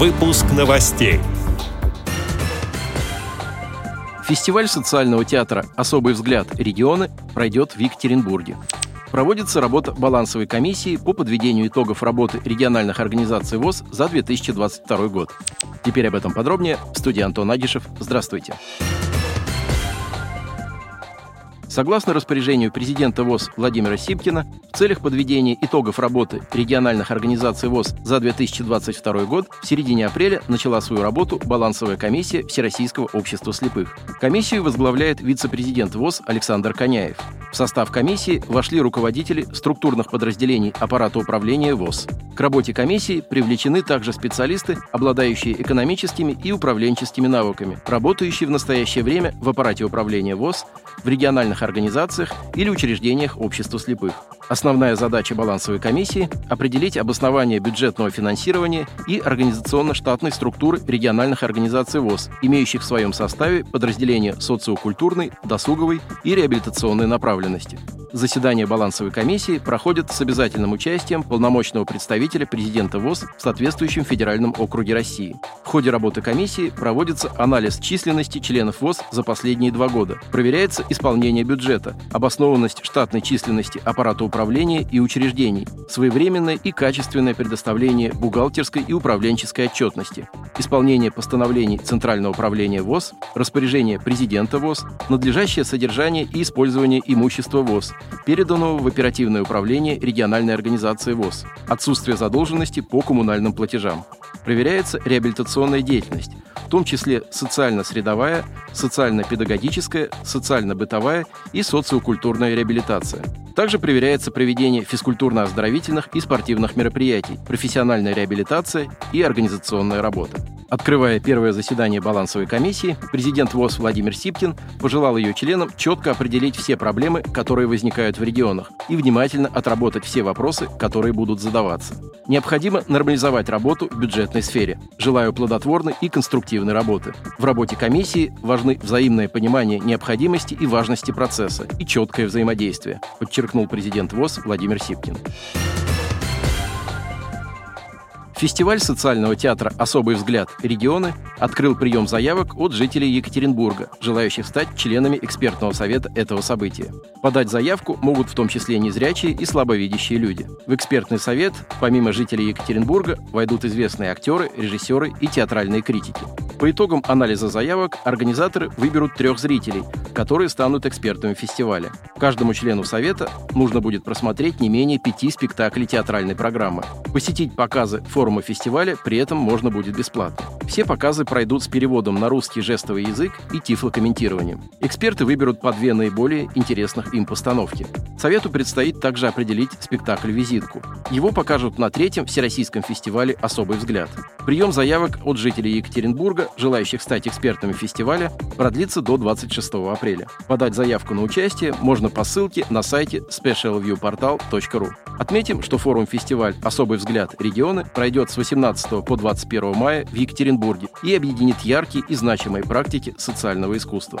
Выпуск новостей. Фестиваль социального театра «Особый взгляд. Регионы» пройдет в Екатеринбурге. Проводится работа балансовой комиссии по подведению итогов работы региональных организаций ВОЗ за 2022 год. Теперь об этом подробнее. В студии Антон Агишев. Здравствуйте. Здравствуйте. Согласно распоряжению президента ВОЗ Владимира Сипкина, в целях подведения итогов работы региональных организаций ВОЗ за 2022 год в середине апреля начала свою работу балансовая комиссия Всероссийского общества слепых. Комиссию возглавляет вице-президент ВОЗ Александр Коняев. В состав комиссии вошли руководители структурных подразделений аппарата управления ВОЗ. К работе комиссии привлечены также специалисты, обладающие экономическими и управленческими навыками, работающие в настоящее время в аппарате управления ВОЗ, в региональных организациях или учреждениях общества слепых. Основная задача балансовой комиссии – определить обоснование бюджетного финансирования и организационно-штатной структуры региональных организаций ВОЗ, имеющих в своем составе подразделения социокультурной, досуговой и реабилитационной направленности. Заседания балансовой комиссии проходят с обязательным участием полномочного представителя президента ВОЗ в соответствующем федеральном округе России. В ходе работы комиссии проводится анализ численности членов ВОЗ за последние два года, проверяется исполнение бюджета, обоснованность штатной численности аппарата управления и учреждений, своевременное и качественное предоставление бухгалтерской и управленческой отчетности, исполнение постановлений Центрального управления ВОЗ, распоряжение президента ВОЗ, надлежащее содержание и использование имущества ВОЗ, переданного в оперативное управление региональной организации ВОЗ, отсутствие задолженности по коммунальным платежам. Проверяется реабилитационная деятельность, в том числе социально-средовая, социально-педагогическая, социально-бытовая и социокультурная реабилитация. Также проверяется проведение физкультурно-оздоровительных и спортивных мероприятий, профессиональная реабилитация и организационная работа. Открывая первое заседание балансовой комиссии, президент ВОЗ Владимир Сипкин пожелал ее членам четко определить все проблемы, которые возникают в регионах, и внимательно отработать все вопросы, которые будут задаваться. Необходимо нормализовать работу в бюджетной сфере. Желаю плодотворной и конструктивной работы. В работе комиссии важны взаимное понимание необходимости и важности процесса и четкое взаимодействие, подчеркнул президент ВОЗ Владимир Сипкин. Фестиваль социального театра «Особый взгляд. Регионы» открыл прием заявок от жителей Екатеринбурга, желающих стать членами экспертного совета этого события. Подать заявку могут в том числе незрячие и слабовидящие люди. В экспертный совет, помимо жителей Екатеринбурга, войдут известные актеры, режиссеры и театральные критики. По итогам анализа заявок организаторы выберут трех зрителей, которые станут экспертами фестиваля. Каждому члену совета нужно будет просмотреть не менее пяти спектаклей театральной программы. Посетить показы форума фестиваля при этом можно будет бесплатно. Все показы пройдут с переводом на русский жестовый язык и тифлокомментированием. Эксперты выберут по две наиболее интересных им постановки. Совету предстоит также определить спектакль-визитку. Его покажут на третьем Всероссийском фестивале «Особый взгляд». Прием заявок от жителей Екатеринбурга, желающих стать экспертами фестиваля, продлится до 26 апреля. Подать заявку на участие можно по ссылке на сайте specialviewportal.ru. Отметим, что форум-фестиваль «Особый взгляд. Регионы» пройдет с 18 по 21 мая в Екатеринбурге и объединит яркие и значимые практики социального искусства.